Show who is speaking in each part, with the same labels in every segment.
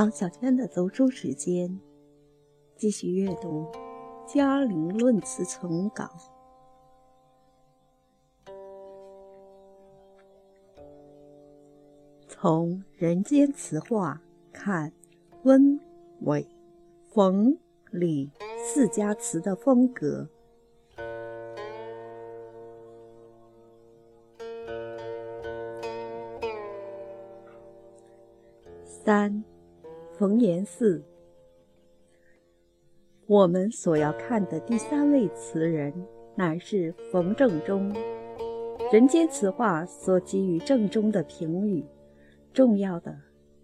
Speaker 1: 王小娟的读书时间，继续阅读《嘉陵论词丛稿》。从人间词话看，温、韦、冯、李四家词的风格。三，冯延巳。我们所要看的第三位词人，乃是冯正中。人间词话所给予正中的评语。重要的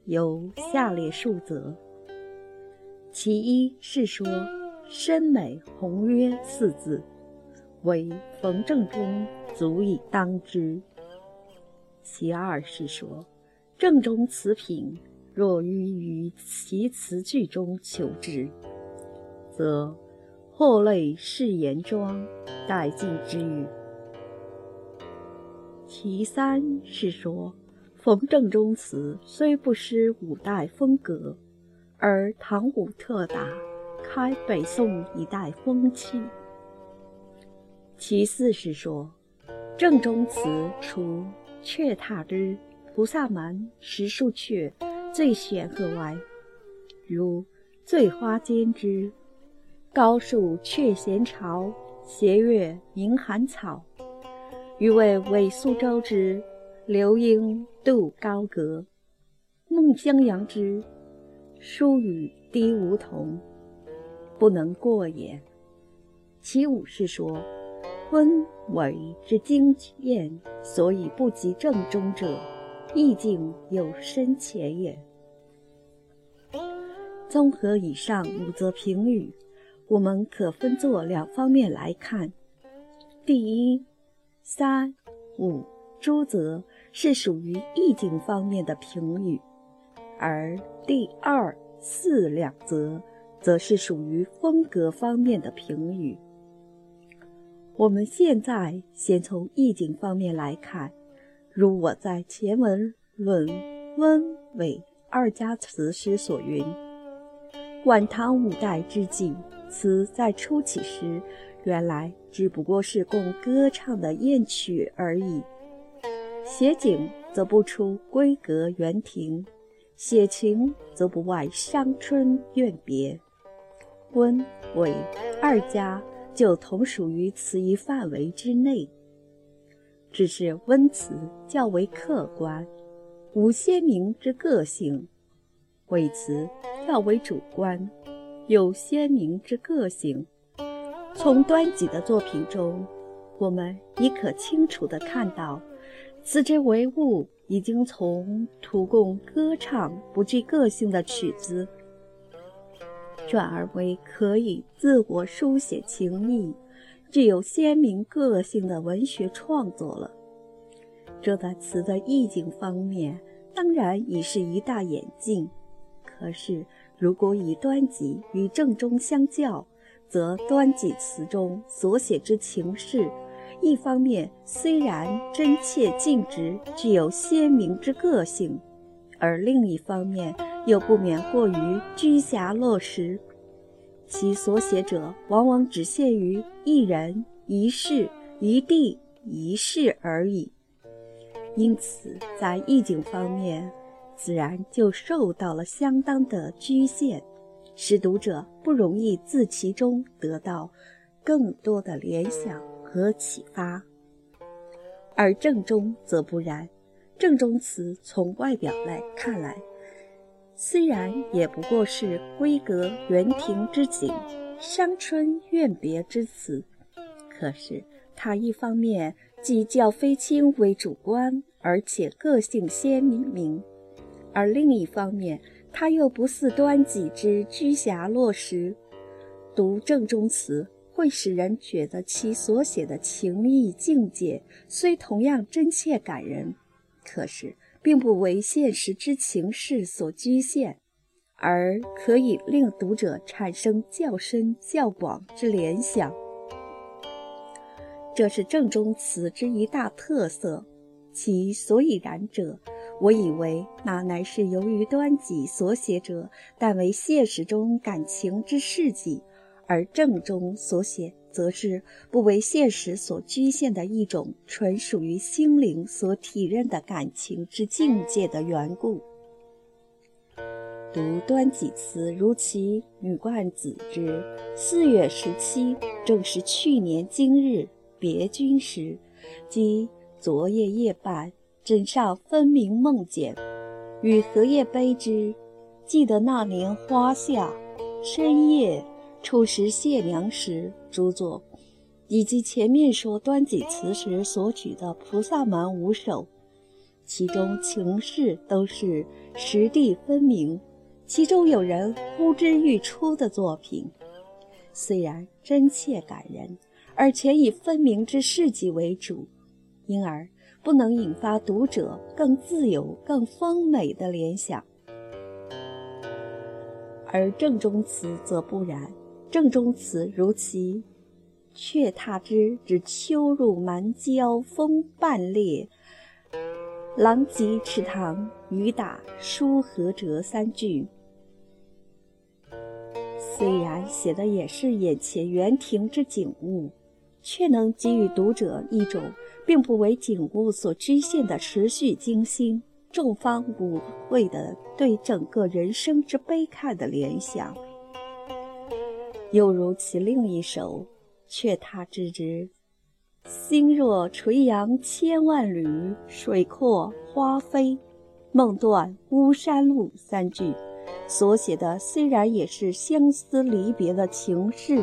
Speaker 1: 有下列数则：其一是说“深美宏约”四字，为冯正中足以当之；其二是说正中词品若欲于其词句中求之，则或类誓言庄殆尽之语；其三是说。冯正中词虽不失五代风格，而唐武特达，开北宋一代风气。其四是说，正中词除雀踏之、菩萨蛮、石树雀最显赫外，如醉花间之高树却闲巢，斜月明寒草，余为伪苏州之。流莺渡高阁，孟襄阳之疏雨滴梧桐，不能过也。其五是说，温韦之精艳，所以不及正中者，意境有深浅也。综合以上五则评语，我们可分作两方面来看：第一，三五诸则。是属于意境方面的评语，而第二、四两则则是属于风格方面的评语。我们现在先从意境方面来看，如我在前文论温韦二家词时所云：“晚唐五代之际，词在初起时，原来只不过是供歌唱的艳曲而已。”写景则不出闺阁园亭，写情则不外伤春怨别。温韦二家就同属于此一范围之内，只是温词较为客观，无鲜明之个性；韦词较为主观，有鲜明之个性。从端己的作品中，我们已可清楚地看到。此之为物，已经从图供歌唱不具个性的曲子，转而为可以自我书写情意、具有鲜明个性的文学创作了。这在词的意境方面，当然已是一大演进。可是，如果以端己与正中相较，则端己词中所写之情事。一方面虽然真切尽职，具有鲜明之个性，而另一方面又不免过于居狭落实，其所写者往往只限于一人、一事、一地、一事而已，因此在意境方面，自然就受到了相当的局限，使读者不容易自其中得到更多的联想。和启发，而正中则不然。正中词从外表来看来，虽然也不过是闺阁园亭之景、伤春怨别之词，可是它一方面既较非清为主观，而且个性鲜明；而另一方面，它又不似端己之居狭落石。读正中词。会使人觉得其所写的情意境界虽同样真切感人，可是并不为现实之情事所局限，而可以令读者产生较深较广之联想。这是正中词之一大特色，其所以然者，我以为那乃是由于端己所写者，但为现实中感情之事迹；而正中所写，则是不为现实所局限的一种纯属于心灵所体认的感情之境界的缘故。读端己词，如其女冠子之四月十七，正是去年今日别君时，即昨夜夜半。枕上分明梦见，与荷叶悲之。记得那年花下深夜初识谢娘时，著作，以及前面说端己词时所举的菩萨蛮五首，其中情事都是实地分明，其中有人呼之欲出的作品，虽然真切感人，而且以分明之事迹为主，因而。不能引发读者更自由、更丰美的联想，而正中词则不然。正中词如其“却踏之”指“秋入蛮郊风半裂，狼藉池塘雨打疏河折”三句，虽然写的也是眼前园庭之景物，却能给予读者一种。并不为景物所局限的持续精心、众方无会的对整个人生之悲慨的联想，又如其另一首《却他之之》，心若垂杨千万缕，水阔花飞，梦断巫山路三句，所写的虽然也是相思离别的情事，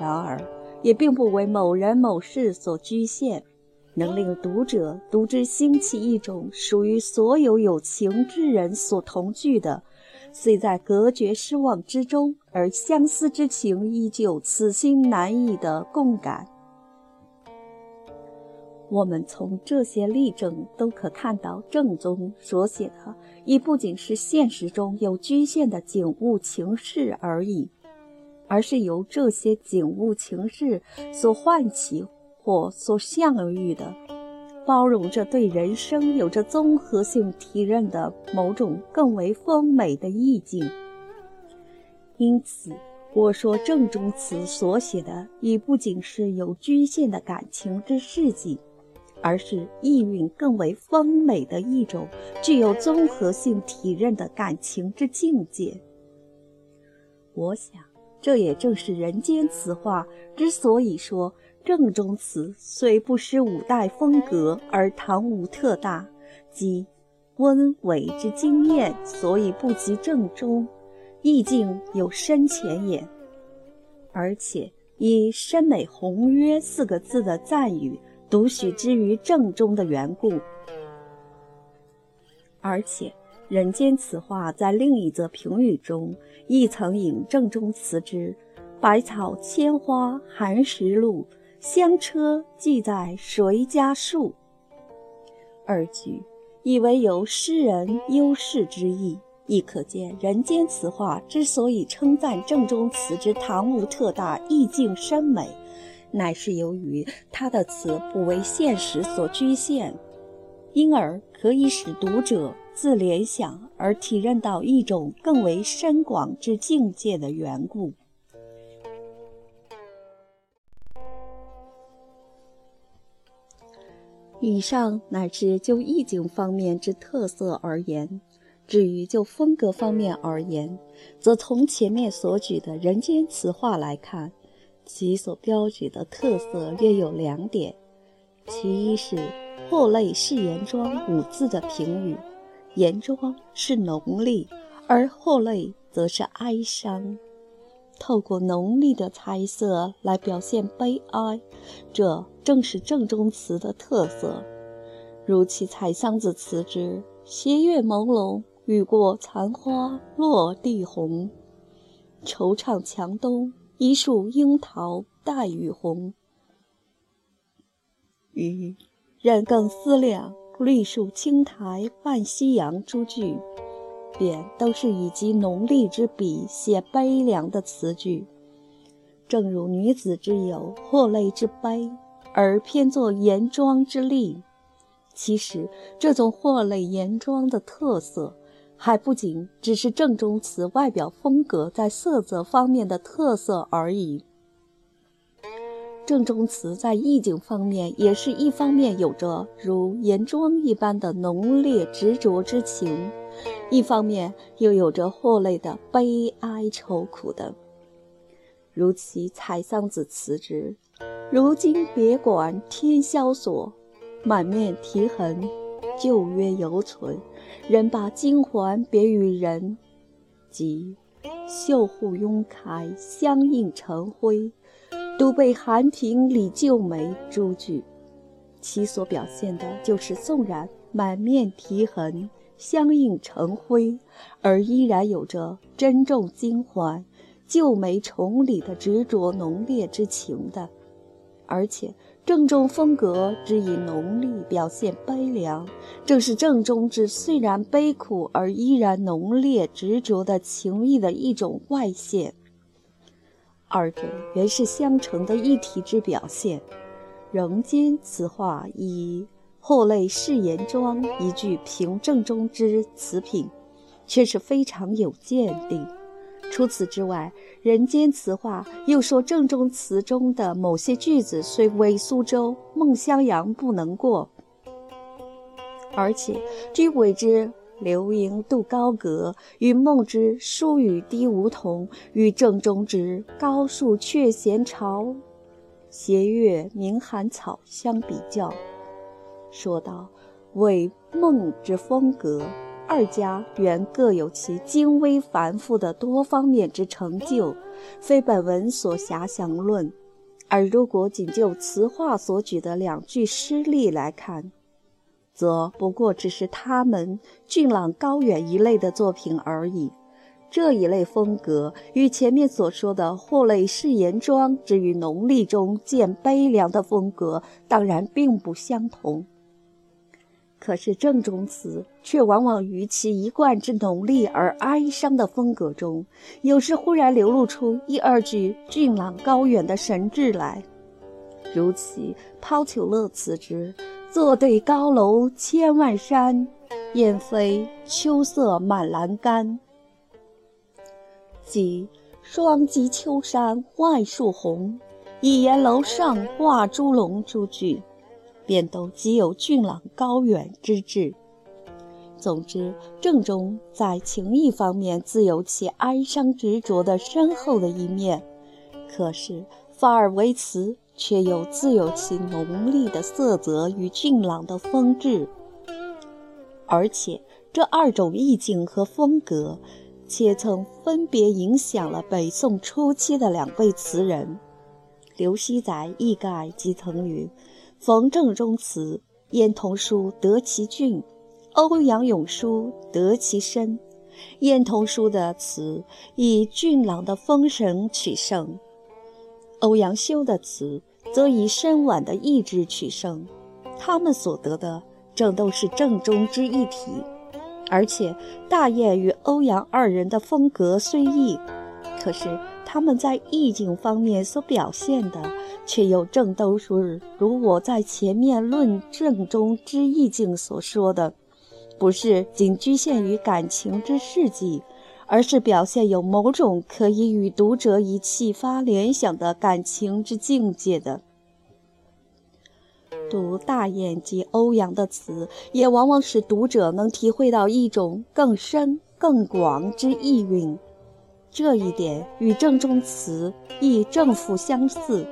Speaker 1: 然而也并不为某人某事所局限。能令读者读之兴起一种属于所有有情之人所同具的，虽在隔绝失望之中，而相思之情依旧此心难抑的共感。我们从这些例证都可看到，正宗所写的已不仅是现实中有局限的景物情事而已，而是由这些景物情事所唤起。或所象喻的，包容着对人生有着综合性体认的某种更为丰美的意境。因此，我说正中词所写的已不仅是有局限的感情之事迹，而是意蕴更为丰美的一种具有综合性体认的感情之境界。我想，这也正是人间词话之所以说。正中词虽不失五代风格，而唐无特大，即温伪之经验，所以不及正中，意境有深浅也。而且以“深美宏约”四个字的赞誉，独许之于正中的缘故。而且人间词话在另一则评语中，亦曾引正中词之“百草千花寒食路”。香车寄在谁家树？二句以为有诗人优势之意，亦可见人间词话之所以称赞正中词之唐无特大，意境深美，乃是由于他的词不为现实所局限，因而可以使读者自联想而体认到一种更为深广之境界的缘故。以上乃至就意境方面之特色而言，至于就风格方面而言，则从前面所举的人间词话来看，其所标举的特色约有两点：其一是“祸类是严庄”五字的评语，严庄是浓丽，而祸类则是哀伤。透过浓丽的彩色来表现悲哀，这正是正中词的特色。如其《采桑子》词之“斜月朦胧，雨过残花落地红，惆怅墙东，一树樱桃带雨红”，与“人更思量，绿树青苔伴夕阳”诸句。便都是以极浓丽之笔写悲凉的词句，正如女子之友，或泪之悲，而偏作严庄之丽，其实，这种货类严庄的特色，还不仅只是正中词外表风格在色泽方面的特色而已。正中词在意境方面，也是一方面有着如严庄一般的浓烈执着之情，一方面又有着祸类的悲哀愁苦的。如其《采桑子》词之：“如今别馆天萧索，满面啼痕，旧约犹存。人把金环别与人，及绣户拥开，相映成辉。”独被寒亭里旧梅诸句，其所表现的就是纵然满面啼痕，相映成辉，而依然有着珍重金环、旧梅重里的执着浓烈之情的。而且正中风格之以浓丽表现悲凉，正是正中之虽然悲苦而依然浓烈执着的情意的一种外现。二者原是相成的一体之表现，仍兼此话以后类誓言庄一句凭正中之词品，却是非常有见地。除此之外，人间词话又说正中词中的某些句子虽为苏州孟襄阳不能过，而且居谓之。流萤渡高阁，与梦之疏雨滴梧桐，与正中之高树却闲巢，斜月明寒草相比较，说道：“为梦之风格，二家原各有其精微繁复的多方面之成就，非本文所遐详论。而如果仅就词话所举的两句诗例来看。”则不过只是他们俊朗高远一类的作品而已。这一类风格与前面所说的或类誓言庄之于浓丽中见悲凉的风格，当然并不相同。可是正中词却往往于其一贯之浓丽而哀伤的风格中，有时忽然流露出一二句俊朗高远的神志来，如其抛球乐词之。坐对高楼千万山，燕飞秋色满栏杆。即双击秋山万树红，一檐楼上挂朱龙诸句，便都极有俊朗高远之志。总之，正中在情意方面自有其哀伤执着的深厚的一面，可是法尔维词。却又自有其浓丽的色泽与俊朗的风致，而且这二种意境和风格，且曾分别影响了北宋初期的两位词人。刘熙载一概即曾云：“冯正中词，燕同书得其俊；欧阳永书得其深。燕同书的词以俊朗的风神取胜。”欧阳修的词则以深婉的意志取胜，他们所得的正都是正中之一体。而且大雁与欧阳二人的风格虽异，可是他们在意境方面所表现的，却又正都是如我在前面论证中之意境所说的，不是仅局限于感情之事迹。而是表现有某种可以与读者以启发联想的感情之境界的。读大雁及欧阳的词，也往往使读者能体会到一种更深更广之意蕴。这一点与正中词亦正负相似。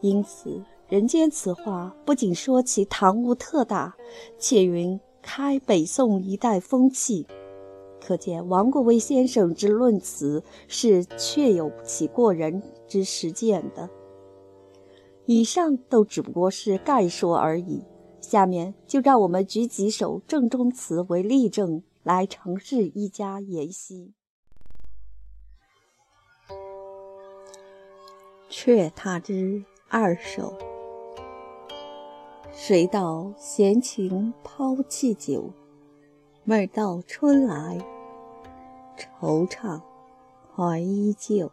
Speaker 1: 因此，人间词话不仅说其唐物特大，且云开北宋一代风气。可见王国维先生之论词是确有其过人之实践的。以上都只不过是概说而已，下面就让我们举几首正中词为例证，来尝试一家言析。《却他之二首》：谁道闲情抛弃酒，每到春来。惆怅还依旧，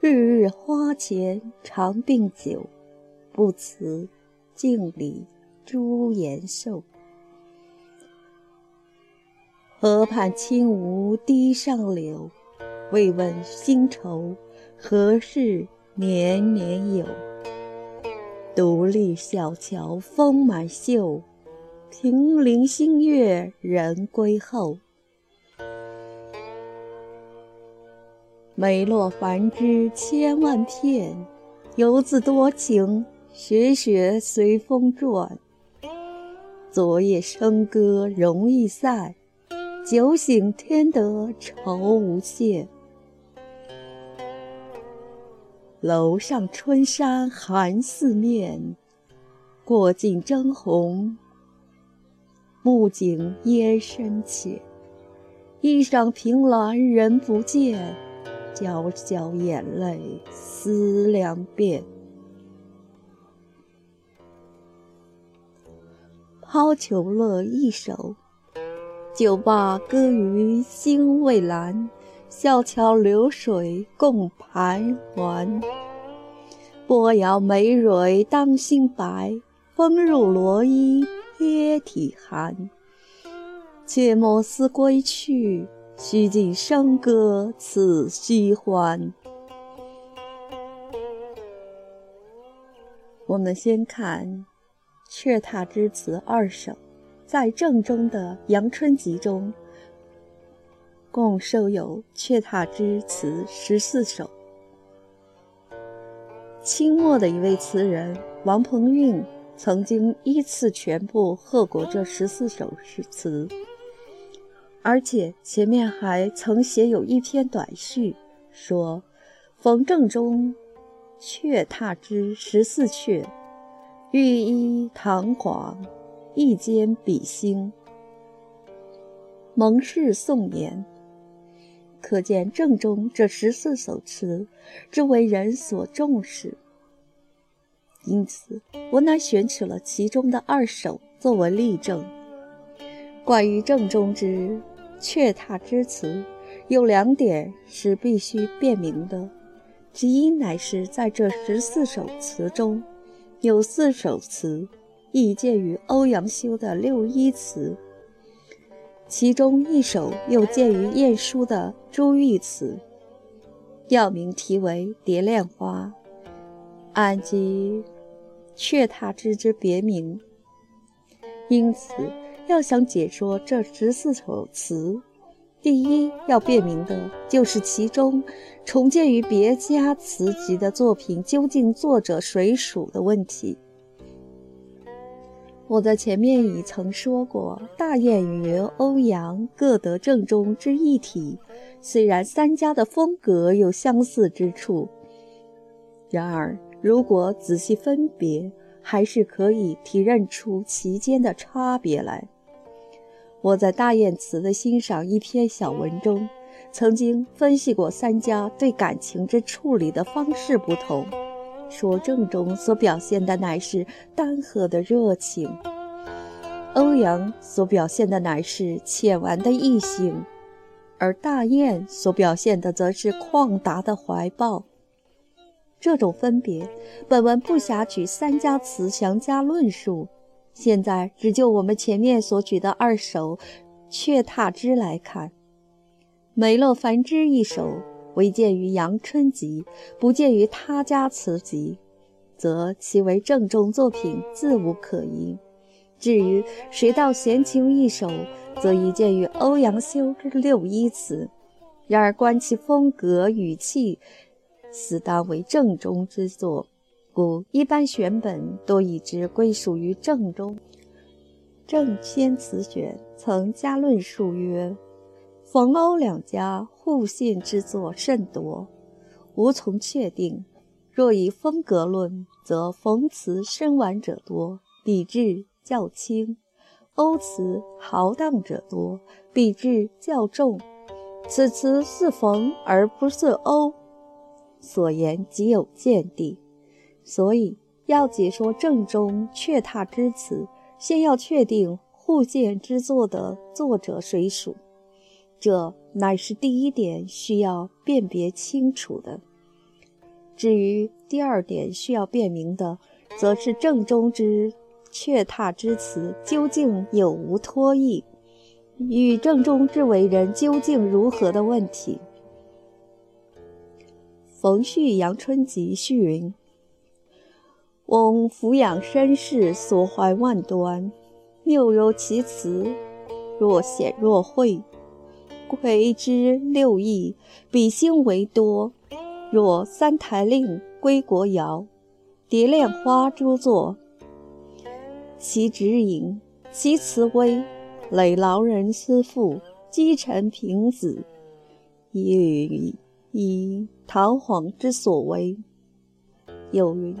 Speaker 1: 日日花前常病酒，不辞镜里朱颜瘦。河畔轻梧堤上柳，未问新愁，何事年年有？独立小桥风满袖，平林星月人归后。梅落繁枝千万片，游子多情雪雪随风转。昨夜笙歌容易散，酒醒添得愁无限。楼上春山寒四面，过尽征鸿，暮景烟深浅。一晌凭栏人不见。皎皎眼泪思量遍，抛球乐一首。酒罢歌余兴未阑，小桥流水共徘徊。波摇梅蕊当心白，风入罗衣贴体寒。切莫思归去。须尽笙歌此西欢。我们先看《鹊踏之词二首》，在正中的《阳春集》中，共收有《却踏之词》十四首。清末的一位词人王鹏运曾经依次全部贺过这十四首诗词。而且前面还曾写有一篇短序，说：“冯正中却踏之十四阙，寓意堂皇，一间比兴，蒙氏宋言。”可见正中这十四首词之为人所重视。因此，我乃选取了其中的二首作为例证。关于正中之。却踏之词有两点是必须辨明的，其一乃是在这十四首词中，有四首词意见于欧阳修的六一词，其中一首又见于晏殊的朱玉词，药名题为《蝶恋花》，按即却踏之之别名，因此。要想解说这十四首词，第一要辨明的就是其中重建于别家词集的作品究竟作者谁属的问题。我在前面已曾说过，大雁与欧阳各得正中之一体，虽然三家的风格有相似之处，然而如果仔细分别，还是可以提认出其间的差别来。我在大雁词的欣赏一篇小文中，曾经分析过三家对感情之处理的方式不同，说正中所表现的乃是单和的热情，欧阳所表现的乃是浅玩的意性，而大雁所表现的则是旷达的怀抱。这种分别，本文不暇举三家词详加论述。现在只就我们前面所举的二首《却踏之》来看，《梅洛繁枝》一首唯见于阳春集，不见于他家词集，则其为正中作品，自无可疑。至于《谁道闲情》一首，则已见于欧阳修之六一词，然而观其风格语气，似当为正中之作。故一般选本多以之归属于正中。正先词选曾加论述曰：“冯欧两家互信之作甚多，无从确定。若以风格论，则冯词深婉者多，笔致较轻；欧词豪荡者多，笔致较重。此词似冯而不似欧，所言极有见地。”所以，要解说正中阙踏之词，先要确定互鉴之作的作者谁属，这乃是第一点需要辨别清楚的。至于第二点需要辨明的，则是正中之却踏之词究竟有无脱意，与正中之为人究竟如何的问题。冯旭《阳春集》序云：“翁抚养身世，所怀万端，谬有其辞，若显若晦。窥之六艺，比兴为多。若三台令、归国谣、蝶恋花诸作。”其直引，其词微，累劳人思妇，积臣平子，以以堂皇之所为。又云：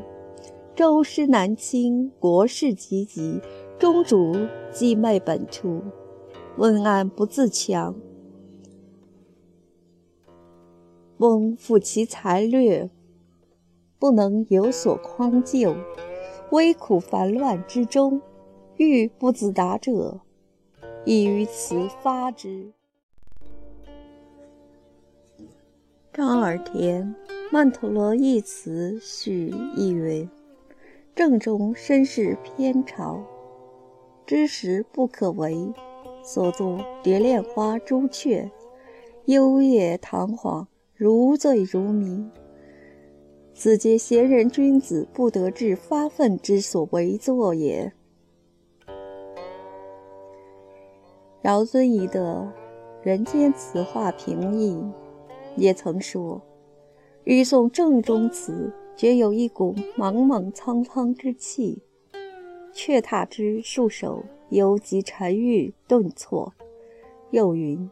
Speaker 1: 周师南侵，国势急急，中主既昧本初，问案不自强。翁负其才略，不能有所匡救。危苦烦乱之中，欲不自达者，亦于此发之。张耳田《曼陀罗一词序》译曰：“正中身世偏朝，知识不可为，所作蝶恋花朱雀，幽夜堂皇，如醉如迷。”此皆贤人君子不得志发愤之所为作也。饶遵仪的《人间词话评议》也曾说：“欲诵正中词，觉有一股莽莽苍苍之气，却踏之束手，犹及沉郁顿挫。”又云：“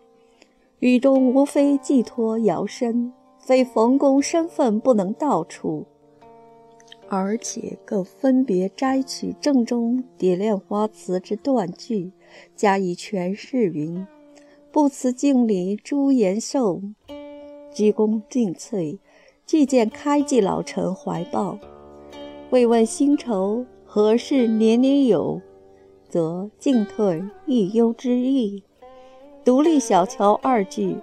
Speaker 1: 语中无非寄托摇身。”非冯公身份不能道出，而且更分别摘取正中蝶恋花词之断句，加以诠释。云：不辞敬礼朱颜寿，鞠躬尽瘁，俱见开济老臣怀抱。未问新愁何事年年有，则进退亦忧之意。独立小桥二句。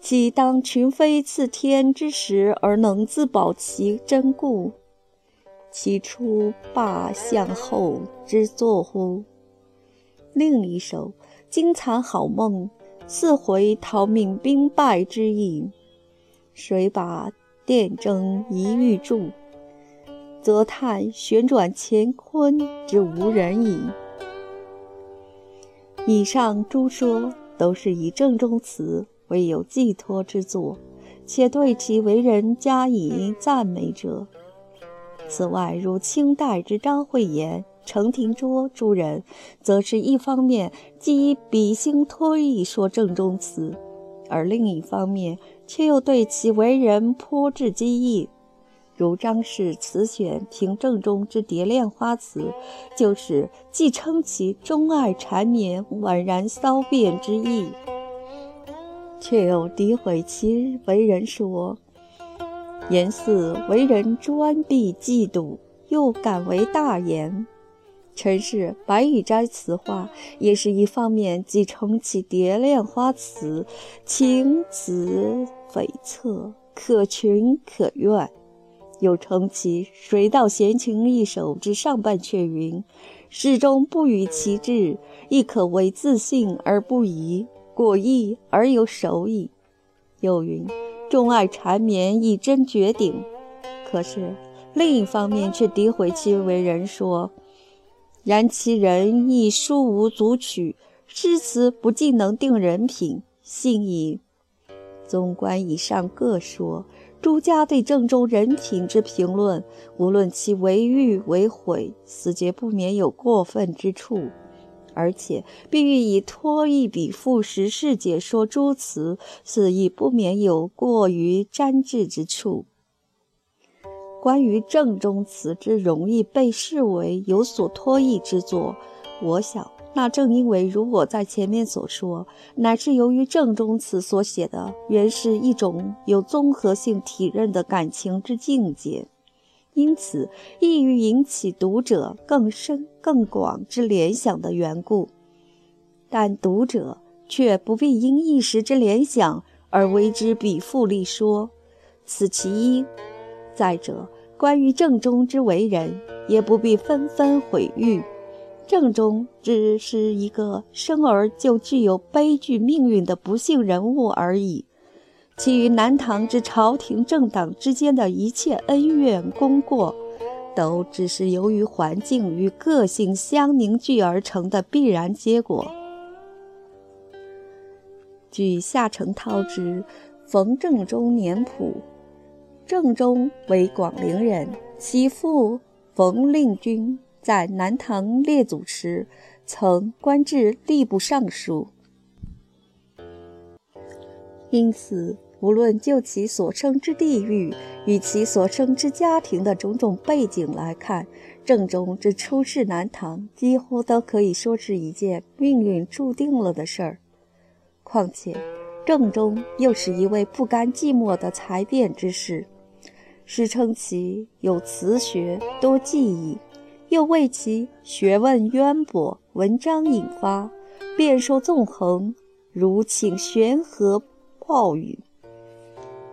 Speaker 1: 岂当群飞次天之时，而能自保其真故？其出罢相后之作乎？另一首惊残好梦，似回逃命兵败之意。谁把电征一玉柱？则叹旋转乾坤之无人矣。以上诸说都是以正中词。为有寄托之作，且对其为人加以赞美者。此外，如清代之张惠言、程廷桌诸人，则是一方面既以比兴托意说正中词，而另一方面却又对其为人颇致讥意。如张氏词选评正中之蝶恋花词，就是既称其钟爱缠绵、宛然骚变之意。却又诋毁其为人，说言似为人专避嫉妒，又敢为大言。陈氏《白羽斋词话》也是一方面，既称其蝶恋花词情辞悱恻，可群可怨，又称其水稻闲情一首之上半阙云：始终不与其志，亦可为自信而不疑。果意而有守矣。又云：“钟爱缠绵，以真绝顶。”可是另一方面却诋毁其为人，说：“然其人亦书无足取，诗词不尽能定人品，信矣。”纵观以上各说，朱家对正中人品之评论，无论其为誉为毁，死皆不免有过分之处。而且必欲以托一笔赋时事解说诸词，此亦不免有过于沾滞之处。关于正中词之容易被视为有所托意之作，我想那正因为如我在前面所说，乃是由于正中词所写的原是一种有综合性体认的感情之境界。因此，易于引起读者更深更广之联想的缘故，但读者却不必因一时之联想而为之笔复立说，此其一。再者，关于正中之为人，也不必纷纷毁誉，郑中只是一个生而就具有悲剧命运的不幸人物而已，其与南唐之朝廷政党之间的一切恩怨功过，都只是由于环境与个性相凝聚而成的必然结果。据夏承焘之《冯正中年谱》，郑中为广陵人，其父冯令君。在南唐列祖时，曾官至吏部尚书。因此，无论就其所生之地域与其所生之家庭的种种背景来看，郑中之出仕南唐，几乎都可以说是一件命运注定了的事儿。况且，郑中又是一位不甘寂寞的才辩之士，史称其有词学多技艺。又为其学问渊博，文章引发，辩受纵横，如请悬河暴雨。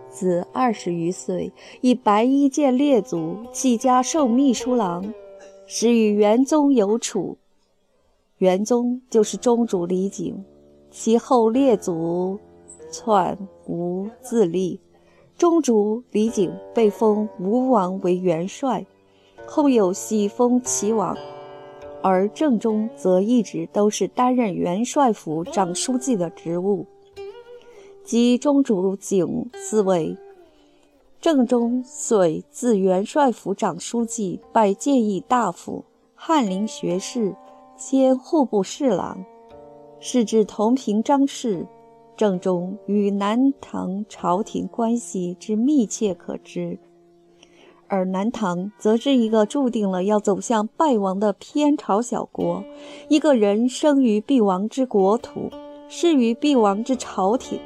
Speaker 1: 自二十余岁，以白衣剑列祖，起家授秘书郎，始与元宗有处。元宗就是宗主李璟，其后列祖篡吴自立，宗主李璟被封吴王为元帅。后有喜封齐王，而正中则一直都是担任元帅府长书记的职务。即中主景嗣位，正中遂自元帅府长书记拜谏议大夫、翰林学士兼户部侍郎，是至同平章事。正中与南唐朝廷关系之密切可知。而南唐则是一个注定了要走向败亡的偏朝小国，一个人生于必亡之国土，仕于必亡之朝廷，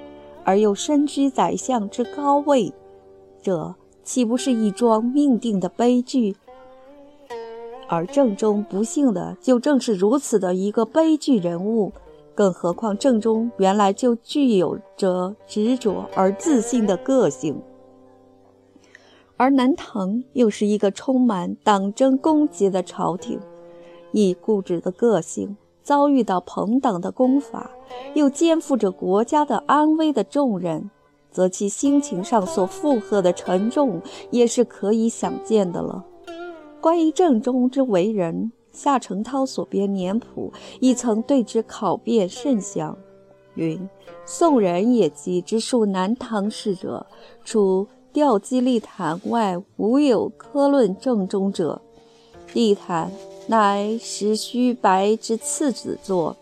Speaker 1: 而又身居宰相之高位，这岂不是一桩命定的悲剧？而正中不幸的就正是如此的一个悲剧人物，更何况正中原来就具有着执着而自信的个性。而南唐又是一个充满党争攻讦的朝廷，以固执的个性遭遇到朋党的攻伐，又肩负着国家的安危的重任，则其心情上所负荷的沉重也是可以想见的了。关于正中之为人，夏承焘所编年谱亦曾对之考辩甚详，云：宋人也即之述南唐事者，除。吊机立坛外无有科论正中者。立坛乃石须白之次子作，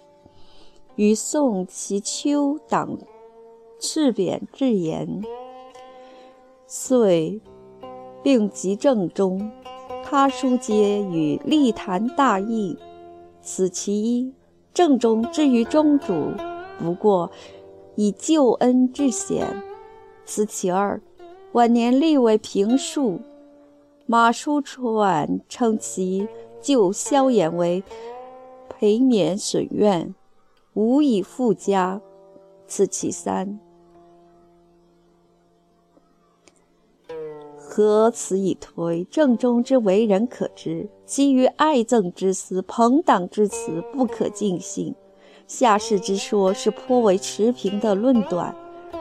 Speaker 1: 于宋其丘党赤贬至言，遂并集正中。他书皆与立坛大异。此其一。正中之于中主，不过以救恩致显。此其二。晚年立为平庶，马叔传称其救萧衍为陪免损怨，无以复加。此其三。何此以推？正中之为人可知，其余爱憎之私、朋党之词不可尽信。下士之说是颇为持平的论断。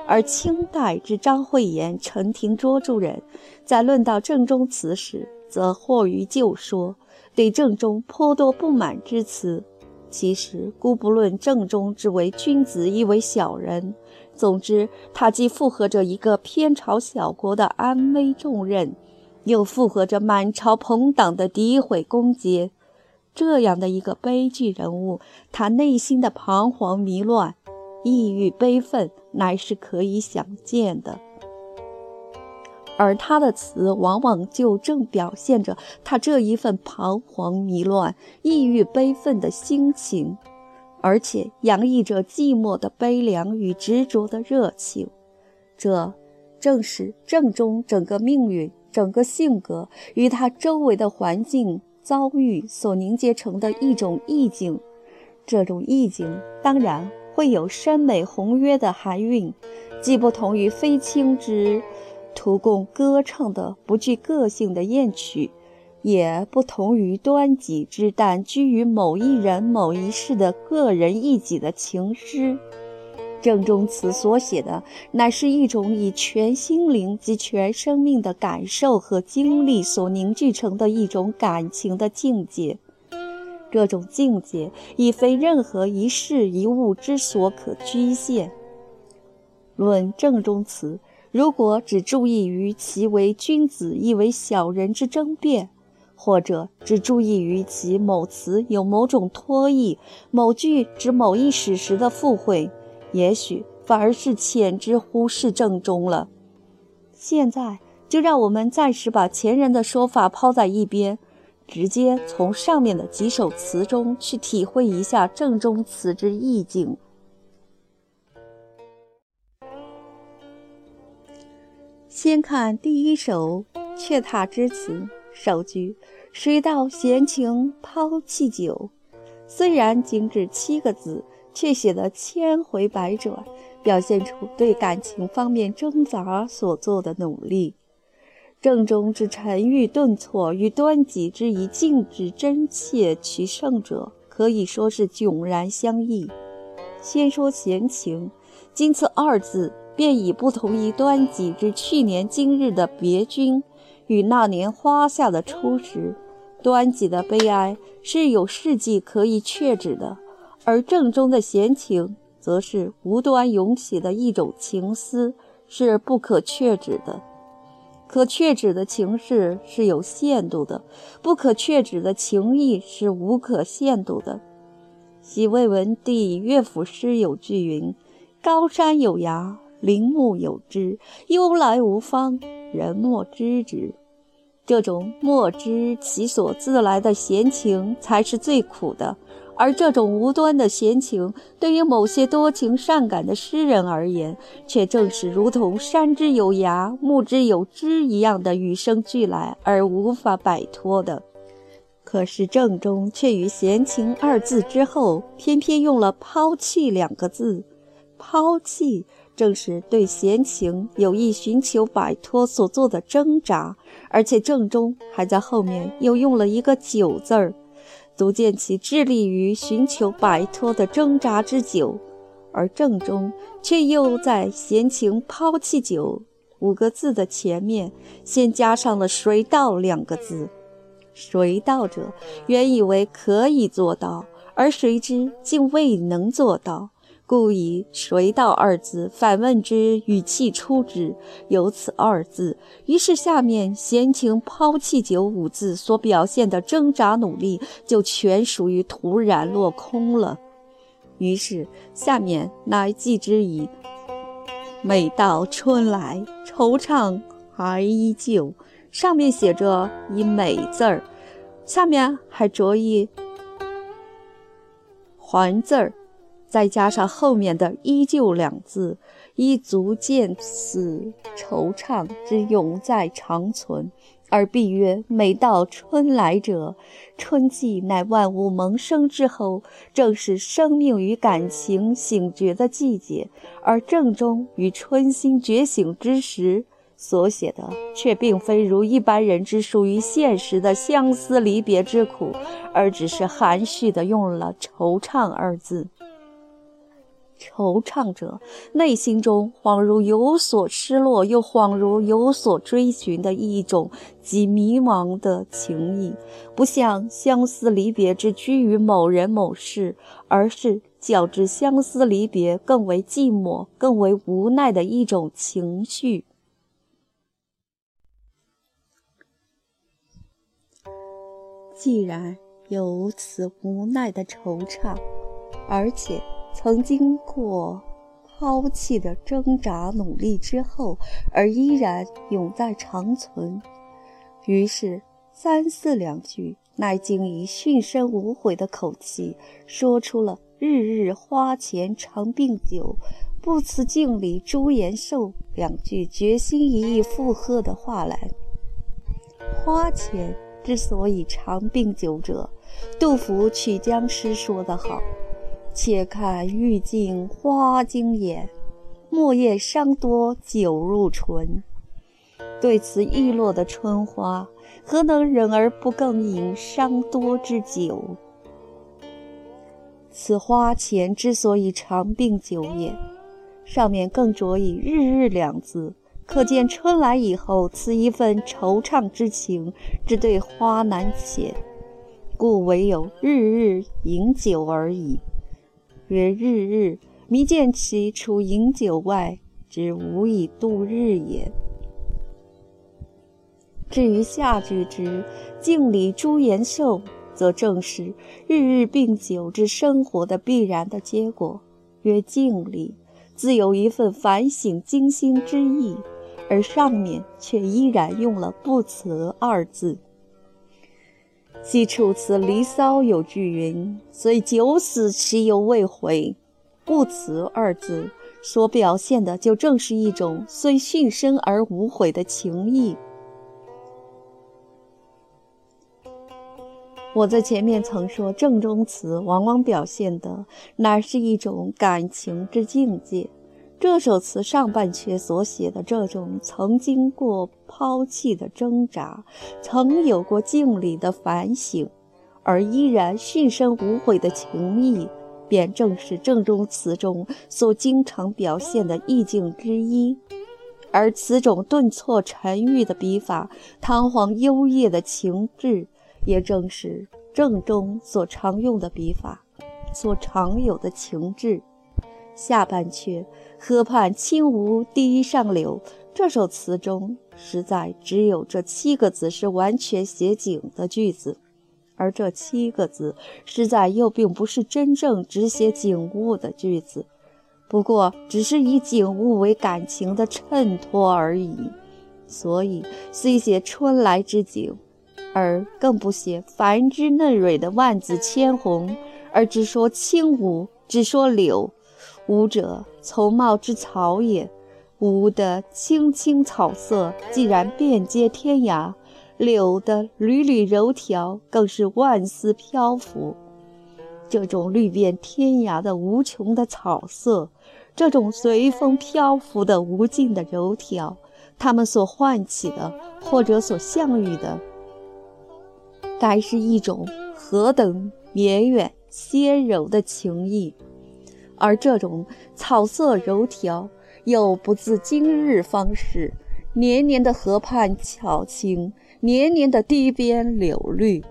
Speaker 1: 而清代之张惠言、陈廷桌诸人，在论到正中词时，则惑于旧说，对正中颇多不满之词。其实，姑不论正中之为君子，亦为小人。总之，他既负荷着一个偏朝小国的安危重任，又负荷着满朝朋党的诋毁攻击。这样的一个悲剧人物，他内心的彷徨迷乱。抑郁悲愤乃是可以想见的，而他的词往往就正表现着他这一份彷徨迷乱、抑郁悲愤的心情，而且洋溢着寂寞的悲凉与执着的热情。这正是正中整个命运、整个性格与他周围的环境遭遇所凝结成的一种意境。这种意境，当然。会有深美宏约的含韵，既不同于飞卿之图供歌唱的不具个性的艳曲，也不同于端己之但居于某一人某一事的个人一己的情诗。郑中词所写的，乃是一种以全心灵及全生命的感受和经历所凝聚成的一种感情的境界。这种境界已非任何一事一物之所可局限。论正中词，如果只注意于其为君子亦为小人之争辩，或者只注意于其某词有某种托意，某句指某一史实的附会。也许反而是浅之忽视正中了。现在就让我们暂时把前人的说法抛在一边，直接从上面的几首词中去体会一下正中词之意境。先看第一首《却踏之词》，首句“水到闲情抛弃酒”，虽然仅只七个字。却写得千回百转，表现出对感情方面挣扎所做的努力。正中之沉郁顿挫与端己之以静止真切取胜者，可以说是迥然相异。先说闲情，今此二字，便已不同于端己之去年今日的别君，与那年花下的初时。端己的悲哀是有事迹可以确指的。而正中的闲情，则是无端涌起的一种情思，是不可确指的；可确指的情事是有限度的，不可确指的情意是无可限度的。喜未闻第乐府诗有句云：“高山有崖，林木有枝，忧来无方，人莫知之。”这种莫知其所自来的闲情，才是最苦的。而这种无端的闲情，对于某些多情善感的诗人而言，却正是如同山之有崖、木之有枝一样的与生俱来而无法摆脱的。可是正中却于“闲情”二字之后，偏偏用了“抛弃”两个字。抛弃，正是对闲情有意寻求摆脱所做的挣扎，而且正中还在后面又用了一个“酒”字儿。足见其致力于寻求摆脱的挣扎之久，而正中却又在“闲情抛弃酒”五个字的前面，先加上了“谁道”两个字。谁道者，原以为可以做到，而谁知竟未能做到。故以“谁道”二字反问之语气出之，有此二字，于是下面“闲情抛弃酒”五字所表现的挣扎努力就全属于突然落空了。于是下面乃记之以“每到春来，惆怅还依旧”，上面写着以“美”字儿，下面还着以“还”字儿。再加上后面的“依旧”两字，亦足见此惆怅之永在长存。而必曰：“每到春来者，春季乃万物萌生之后，正是生命与感情醒觉的季节。而正中于春心觉醒之时所写的，却并非如一般人之属于现实的相思离别之苦，而只是含蓄地用了‘惆怅’二字。”惆怅者，内心中恍如有所失落，又恍如有所追寻的一种极迷茫的情意，不像相思离别之居于某人某事，而是较之相思离别更为寂寞、更为无奈的一种情绪。既然有此无奈的惆怅，而且。曾经过抛弃的挣扎努力之后，而依然永在长存。于是三四两句，乃竟以训身无悔的口气，说出了“日日花前常病酒，不辞镜里朱颜瘦”两句决心一意附和的话来。花钱之所以常病酒者，杜甫曲江诗说得好。且看欲尽花惊眼，莫言伤多酒入唇。对此易落的春花，何能忍而不更饮伤多之酒？此花前之所以长病久也，上面更着以“日日”两字，可见春来以后，此一份惆怅之情，只对花难遣，故唯有“日日饮酒”而已。曰“日日”，迷见其除饮酒外，之无以度日也。至于下句之“敬礼朱延寿”。则正是日日病酒之生活的必然的结果。曰敬礼，自有一份反省精心之意，而上面却依然用了不辞二字。西楚辞《离骚》有句云：“虽九死，其犹未悔。”不辞二字所表现的，就正是一种虽殉身而无悔的情意。我在前面曾说，正中词往往表现的乃是一种感情之境界。这首词上半阙所写的这种曾经过抛弃的挣扎，曾有过敬礼的反省，而依然殉身无悔的情谊，便正是正中词中所经常表现的意境之一。而此种顿挫沉郁的笔法，堂皇幽咽的情致。也正是正中所常用的笔法，所常有的情致。下半阙“河畔轻梧堤上柳”这首词中，实在只有这七个字是完全写景的句子，而这七个字实在又并不是真正只写景物的句子，不过只是以景物为感情的衬托而已。所以虽写春来之景。而更不写繁枝嫩蕊的万紫千红，而只说青梧，只说柳。梧者，丛茂之草也。无的青青草色，既然遍接天涯；柳的缕缕柔条，更是万丝漂浮。这种绿遍天涯的无穷的草色，这种随风漂浮的无尽的柔条，它们所唤起的，或者所相遇的。该是一种何等绵远纤柔的情意，而这种草色柔条又不自今日方始，年年的河畔巧青，年年的堤边柳绿，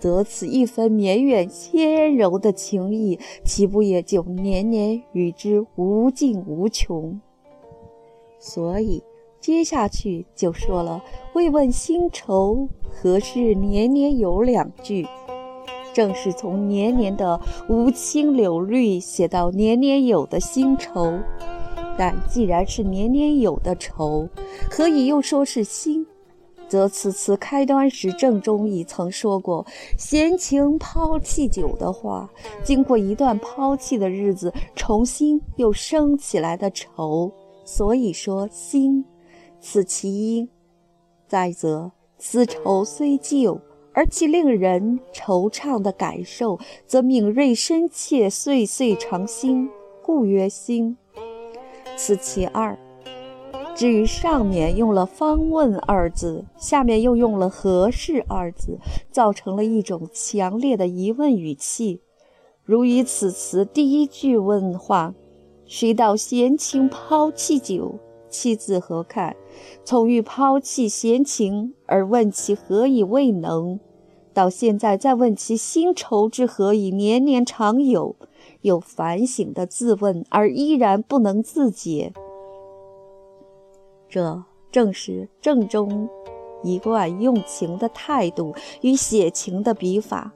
Speaker 1: 得此一分绵远纤柔的情意，岂不也就年年与之无尽无穷？所以。接下去就说了“未问新愁，何事年年有”两句，正是从年年的无青柳绿写到年年有的新愁。但既然是年年有的愁，何以又说是新？则此词开端时正中已曾说过“闲情抛弃酒”的话，经过一段抛弃的日子，重新又升起来的愁，所以说新。此其因。再则，此愁虽旧，而其令人惆怅的感受，则敏锐深切，岁岁常新，故曰新。此其二。至于上面用了“方问”二字，下面又用了“何事”二字，造成了一种强烈的疑问语气。如以此词第一句问话：“谁道闲情抛弃酒？”妻子何看？从欲抛弃闲情而问其何以未能，到现在再问其新愁之何以年年常有，有反省的自问而依然不能自解，这正是正中一贯用情的态度与写情的笔法。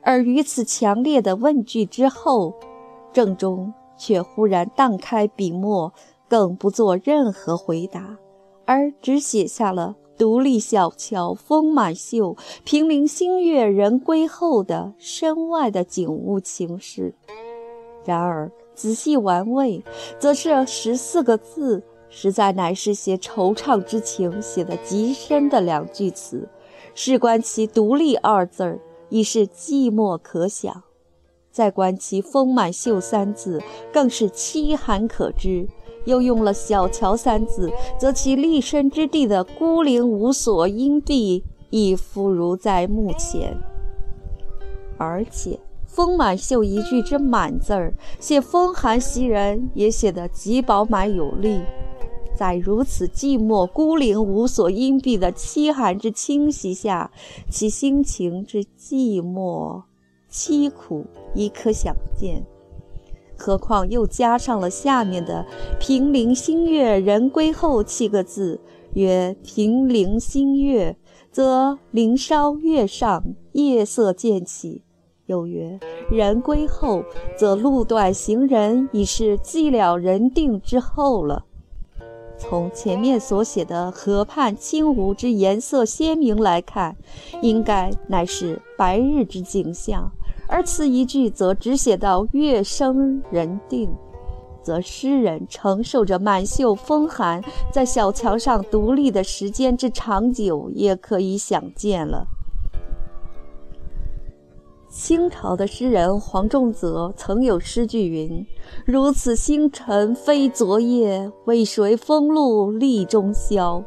Speaker 1: 而于此强烈的问句之后，正中却忽然荡开笔墨。更不做任何回答，而只写下了“独立小桥风满袖，平明星月人归后”的身外的景物情事。然而仔细玩味，则这十四个字实在乃是写惆怅之情写得极深的两句词。事关其“独立”二字儿，已是寂寞可想；再观其“风满袖”三字，更是凄寒可知。又用了“小桥”三字，则其立身之地的孤零无所、阴蔽，亦复如在目前。而且，丰满秀一句之“满”字儿，写风寒袭人，也写得极饱满有力。在如此寂寞、孤零、无所、阴蔽的凄寒之侵袭下，其心情之寂寞、凄苦，亦可想见。何况又加上了下面的“平陵新月人归后”七个字，曰“平陵新月”，则林梢月上，夜色渐起；又曰“人归后”，则路断行人已是寂了人定之后了。从前面所写的河畔青芜之颜色鲜明来看，应该乃是白日之景象。而此一句则只写到月生人定，则诗人承受着满袖风寒，在小桥上独立的时间之长久，也可以想见了。清朝的诗人黄仲泽曾有诗句云：“如此星辰非昨夜，为谁风露立中宵？”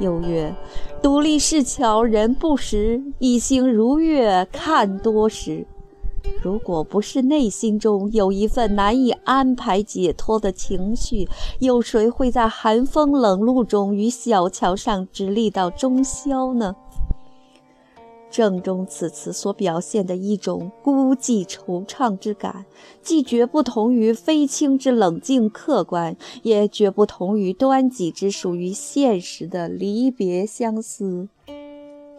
Speaker 1: 又曰：“独立市桥人不识，一星如月看多时。”如果不是内心中有一份难以安排解脱的情绪，有谁会在寒风冷露中与小桥上直立到中宵呢？正中此词所表现的一种孤寂惆怅之感，既绝不同于非卿之冷静客观，也绝不同于端己之属于现实的离别相思。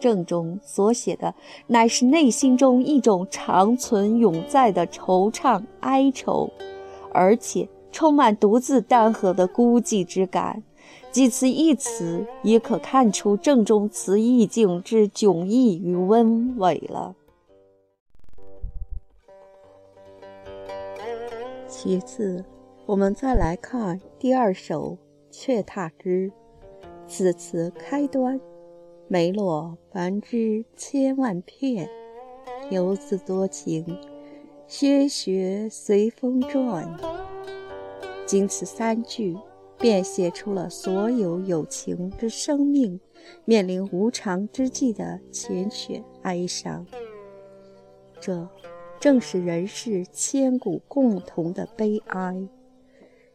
Speaker 1: 正中所写的，乃是内心中一种长存永在的惆怅哀愁，而且充满独自单核的孤寂之感。即此一词，也可看出正中词意境之迥异与温婉了。其次，我们再来看第二首《却踏之》，此词开端。梅洛繁枝千万片，游子多情，薛学随风转。仅此三句，便写出了所有有情之生命面临无常之际的缱绻哀伤。这正是人世千古共同的悲哀。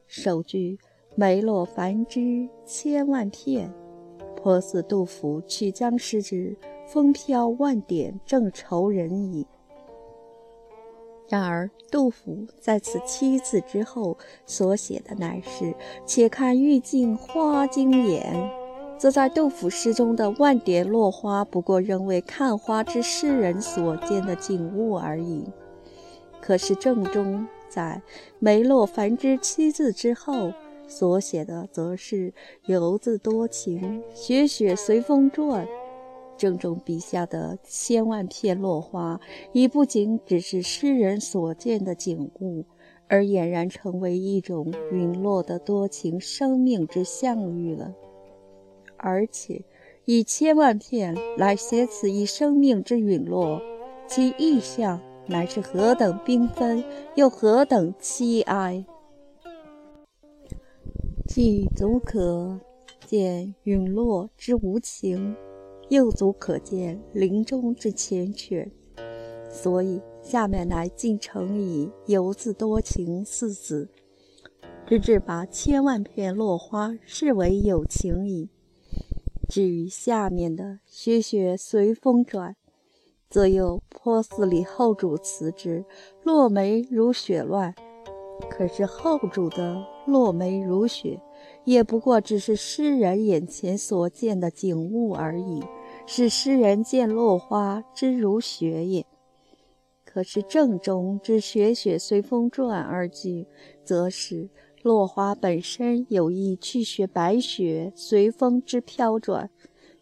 Speaker 1: 首句“梅洛繁枝千万片”。颇似杜甫曲江诗之“风飘万点正愁人矣”。然而，杜甫在此七字之后所写的乃是“且看欲尽花惊颜”，则在杜甫诗中的万点落花，不过仍为看花之诗人所见的景物而已。可是，正中在“梅落繁枝”七字之后。所写的则是游子多情，雪雪随风转。正中笔下的千万片落花，已不仅只是诗人所见的景物，而俨然成为一种陨落的多情生命之相遇了。而且，以千万片来写此一生命之陨落，其意象乃是何等缤纷，又何等凄哀！既足可见陨落之无情，又足可见林中之缱绻，所以下面来尽承以“游子多情”四字，直至把千万片落花视为有情矣。至于下面的“雪雪随风转”，则又颇似李后主词之“落梅如雪乱”。可是后主的“落梅如雪”，也不过只是诗人眼前所见的景物而已，是诗人见落花之如雪也。可是正中之“雪雪随风转”二句，则是落花本身有意去学白雪随风之飘转，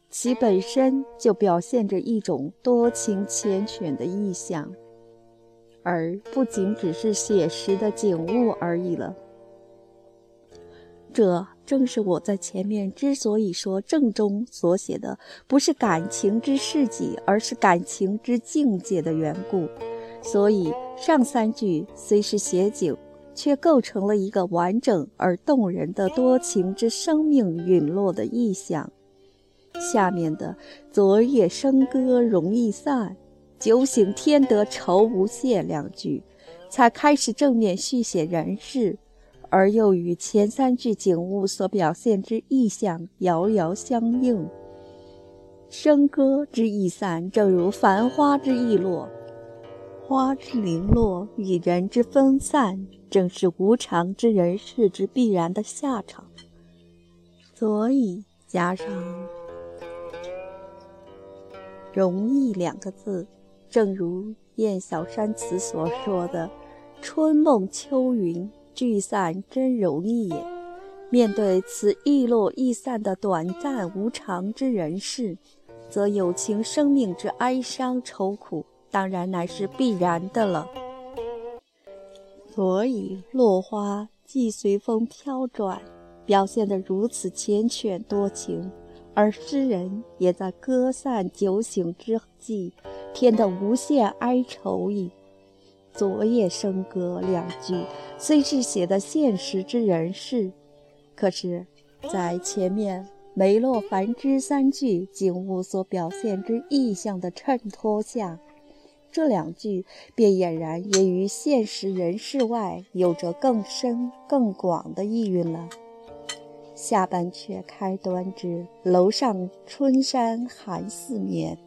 Speaker 1: 其本身就表现着一种多情缱绻的意象。而不仅只是写实的景物而已了。这正是我在前面之所以说正中所写的不是感情之事迹，而是感情之境界的缘故。所以上三句虽是写景，却构成了一个完整而动人的多情之生命陨落的意象。下面的“昨夜笙歌容易散，酒醒天得愁无限”两句，才开始正面续写人世，而又与前三句景物所表现之意象遥遥相应。笙歌之易散，正如繁花之易落。花之零落与人之分散，正是无常之人世之必然的下场。所以加上“容易”两个字，正如燕小山词所说的：“春梦秋云聚散真容易也。”面对此易落易散的短暂无常之人世，则有情生命之哀伤愁苦。当然乃是必然的了。所以落花既随风飘转，表现得如此缱绻多情，而诗人也在歌散酒醒之际，添得无限哀愁矣。昨夜笙歌两句虽是写的现实之人事，可是，在前面梅洛繁枝三句景物所表现之意象的衬托下。这两句便俨然也于现实人世外有着更深更广的意蕴了。下半阙开端之“楼上春山寒四面”，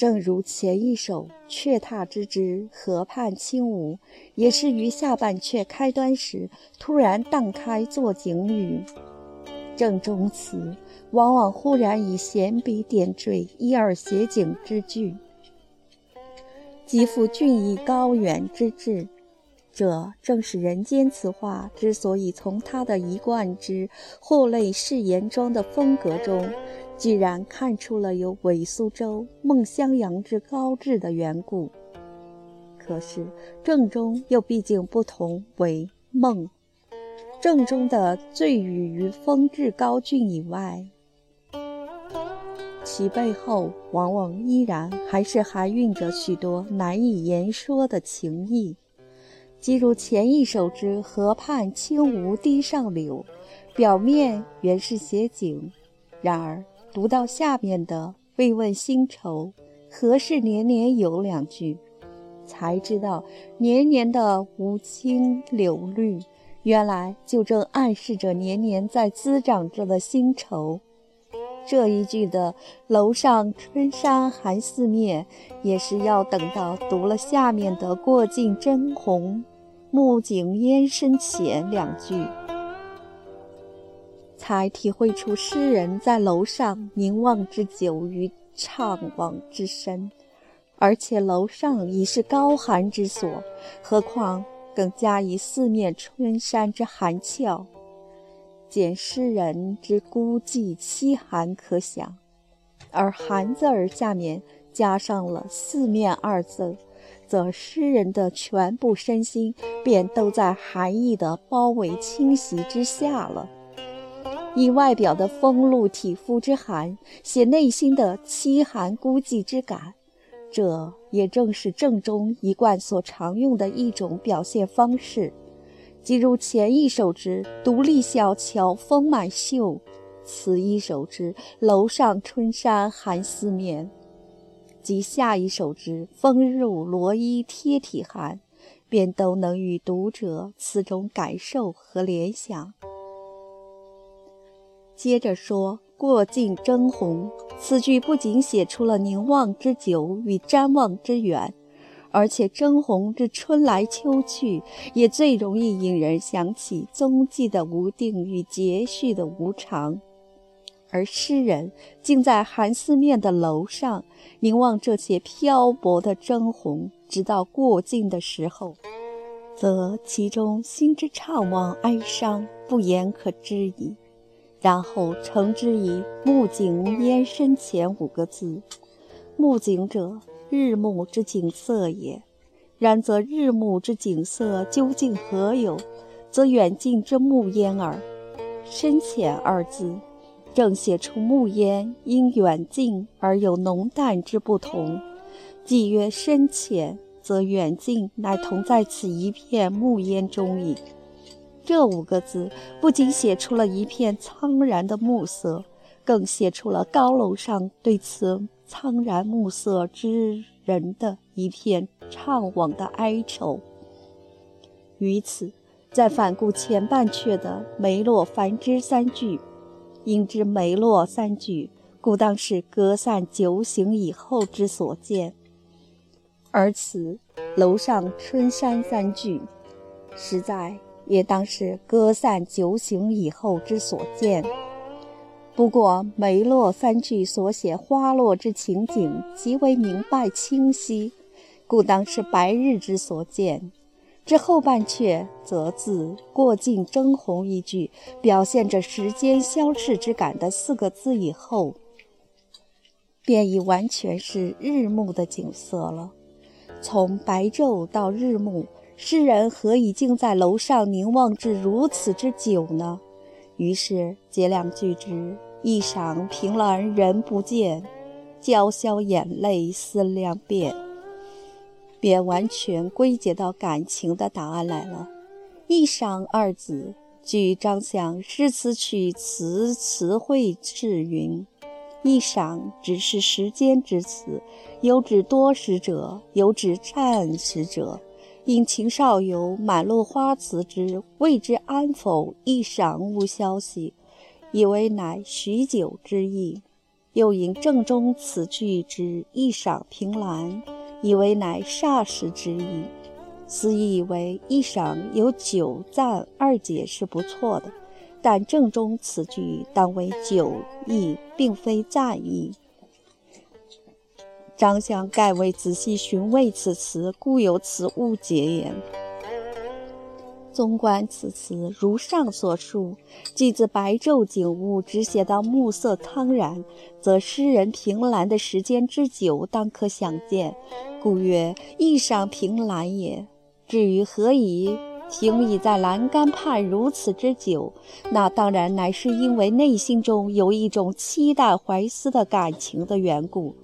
Speaker 1: 正如前一首“雀踏之之，河畔轻舞”，也是于下半阙开端时突然荡开作景语。正中词。往往忽然以闲笔点缀一二写景之句，极富俊逸高远之志。这正是人间词话之所以从他的一贯之祸类誓言中的风格中，居然看出了有韦苏州、孟襄阳之高致的缘故。可是正中又毕竟不同韦孟，正中的醉语于风致高峻以外。其背后往往依然还是含蕴着许多难以言说的情意，即如前一首之“河畔轻无堤上柳”，表面原是写景，然而读到下面的“慰问新愁，何事年年有”两句，才知道年年的无青柳绿，原来就正暗示着年年在滋长着的新愁。这一句的“楼上春山寒四面”，也是要等到读了下面的“过尽真红，暮景烟深浅”两句，才体会出诗人在楼上凝望之久与怅惘之深。而且楼上已是高寒之所，何况更加以四面春山之寒峭。见诗人之孤寂凄寒可想，而“寒”字儿下面加上了“四面”二字，则诗人的全部身心便都在寒意的包围侵袭之下了。以外表的风露体肤之寒，写内心的凄寒孤寂之感，这也正是正中一贯所常用的一种表现方式。即如前一首之“独立小桥风满袖”，此一首之“楼上春山寒四面”，及下一首之“风入罗衣贴体寒”，便都能与读者此种感受和联想。接着说“过尽征鸿”，此句不仅写出了凝望之久与瞻望之远。而且征鸿之春来秋去，也最容易引人想起踪迹的无定与节序的无常。而诗人竟在寒四面的楼上凝望这些漂泊的征鸿，直到过尽的时候，则其中心之怅望哀伤不言可知矣。然后承之以“暮景烟深浅”五个字，暮景者。日暮之景色也，然则日暮之景色究竟何有？则远近之暮烟耳。深浅二字，正写出暮烟因远近而有浓淡之不同。既曰深浅，则远近乃同在此一片暮烟中矣。这五个字不仅写出了一片苍然的暮色，更写出了高楼上对此苍然暮色之人的一片怅惘的哀愁。于此，再反顾前半阙的梅落繁枝三句，应知梅落三句，故当是隔散酒醒以后之所见；而此楼上春山三句，实在。也当是歌散酒醒以后之所见。不过梅洛三句所写花落之情景极为明白清晰，故当是白日之所见。之后半阙则自“过尽征鸿”一句，表现着时间消逝之感的四个字以后，便已完全是日暮的景色了。从白昼到日暮。诗人何以竟在楼上凝望至如此之久呢？于是结两句之一晌凭栏人不见，娇消眼泪思量遍，便完全归结到感情的答案来了。一晌二字，据张相诗词曲词词汇是云：一晌只是时间之词，有指多时者，有指暂时者。因秦少游满路花词之谓之安否，一晌无消息，以为乃许久之意；又因正中此句之一晌凭栏，以为乃霎时之意。思以为一晌有久暂二解是不错的，但正中此句当为久意，并非暂意。张相盖未仔细寻味此词，故有此误解也。纵观此词，如上所述，既自白昼景物只写到暮色苍然，则诗人凭栏的时间之久，当可想见。故曰一晌凭栏也。至于何以停倚在栏杆畔如此之久，那当然乃是因为内心中有一种期待怀思的感情的缘故。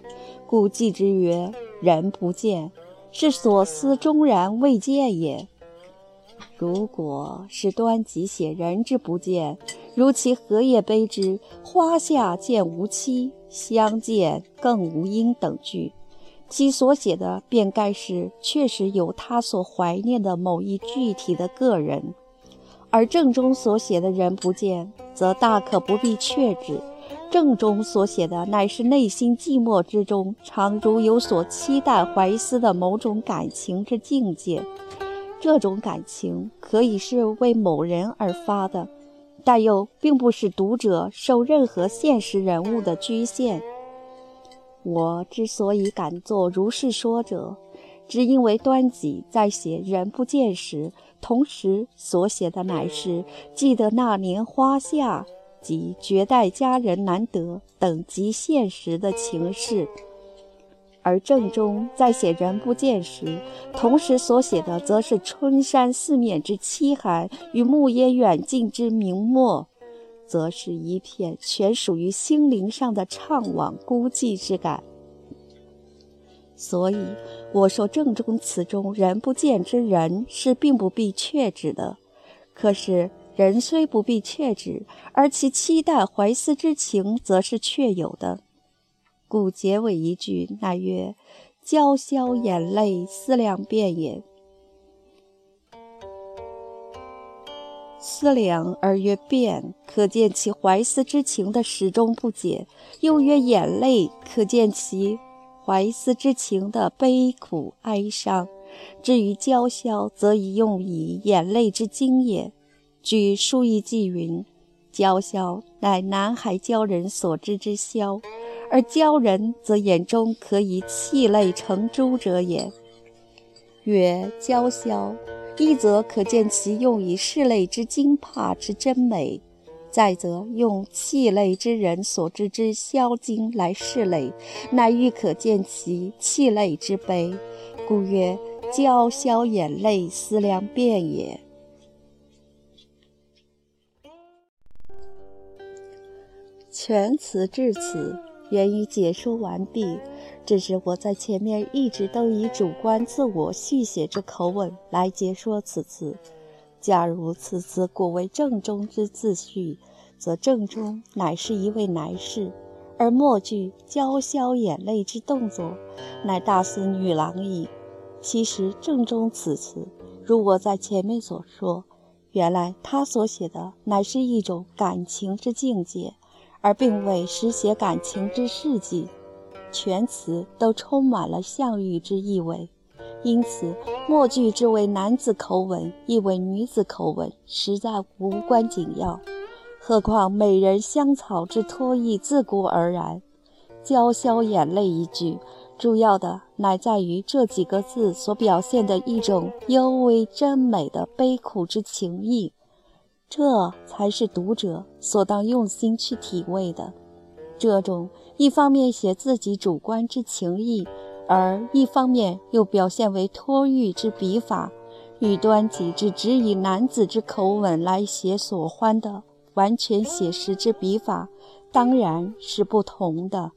Speaker 1: 故记之曰：“人不见，是所思终然未见也。”如果是端己写人之不见，如其何也悲之“花下见无期，相见更无因”等句，其所写的便该是确实有他所怀念的某一具体的个人；而正中所写的人不见，则大可不必确指。正中所写的乃是内心寂寞之中，常如有所期待怀思的某种感情之境界。这种感情可以是为某人而发的，但又并不使读者受任何现实人物的局限。我之所以敢做如是说者，只因为端己在写人不见时，同时所写的乃是记得那年花下。及绝代佳人难得等极现实的情事，而正中在写人不见时，同时所写的则是春山四面之凄寒与暮烟远近之明漠，则是一片全属于心灵上的怅惘孤寂之感。所以我说正中词中人不见之人是并不必确指的，可是。人虽不必确指，而其期待怀思之情，则是确有的。故结尾一句，乃曰：“娇消眼泪思量遍也。”思量而曰变，可见其怀思之情的始终不解；又曰眼泪，可见其怀思之情的悲苦哀伤。至于娇消，则以用以眼泪之精也。据《书意记》云：“娇消乃南海鲛人所知之消，而鲛人则眼中可以泣泪成珠者也。”曰娇消，一则可见其用以拭泪之惊怕之真美；再则用泣泪之人所知之消惊来拭泪，乃欲可见其泣泪之悲，故曰娇消眼泪思量遍也。全词至此，言已解说完毕。只是我在前面一直都以主观自我续写之口吻来解说此词。假如此词果为正中之自序，则正中乃是一位男士，而末句娇消眼泪之动作，乃大孙女郎矣。其实正中此词，如我在前面所说，原来他所写的乃是一种感情之境界，而并未实写感情之事迹。全词都充满了象喻之意味，因此末句之为男子口吻，亦为女子口吻，实在无关紧要。何况美人香草之托意自古而然，娇羞眼泪一句，主要的乃在于这几个字所表现的一种幽微真美的悲苦之情意，这才是读者所当用心去体味的。这种一方面写自己主观之情意，而一方面又表现为托喻之笔法，与端己之只以男子之口吻来写所欢的完全写实之笔法，当然是不同的。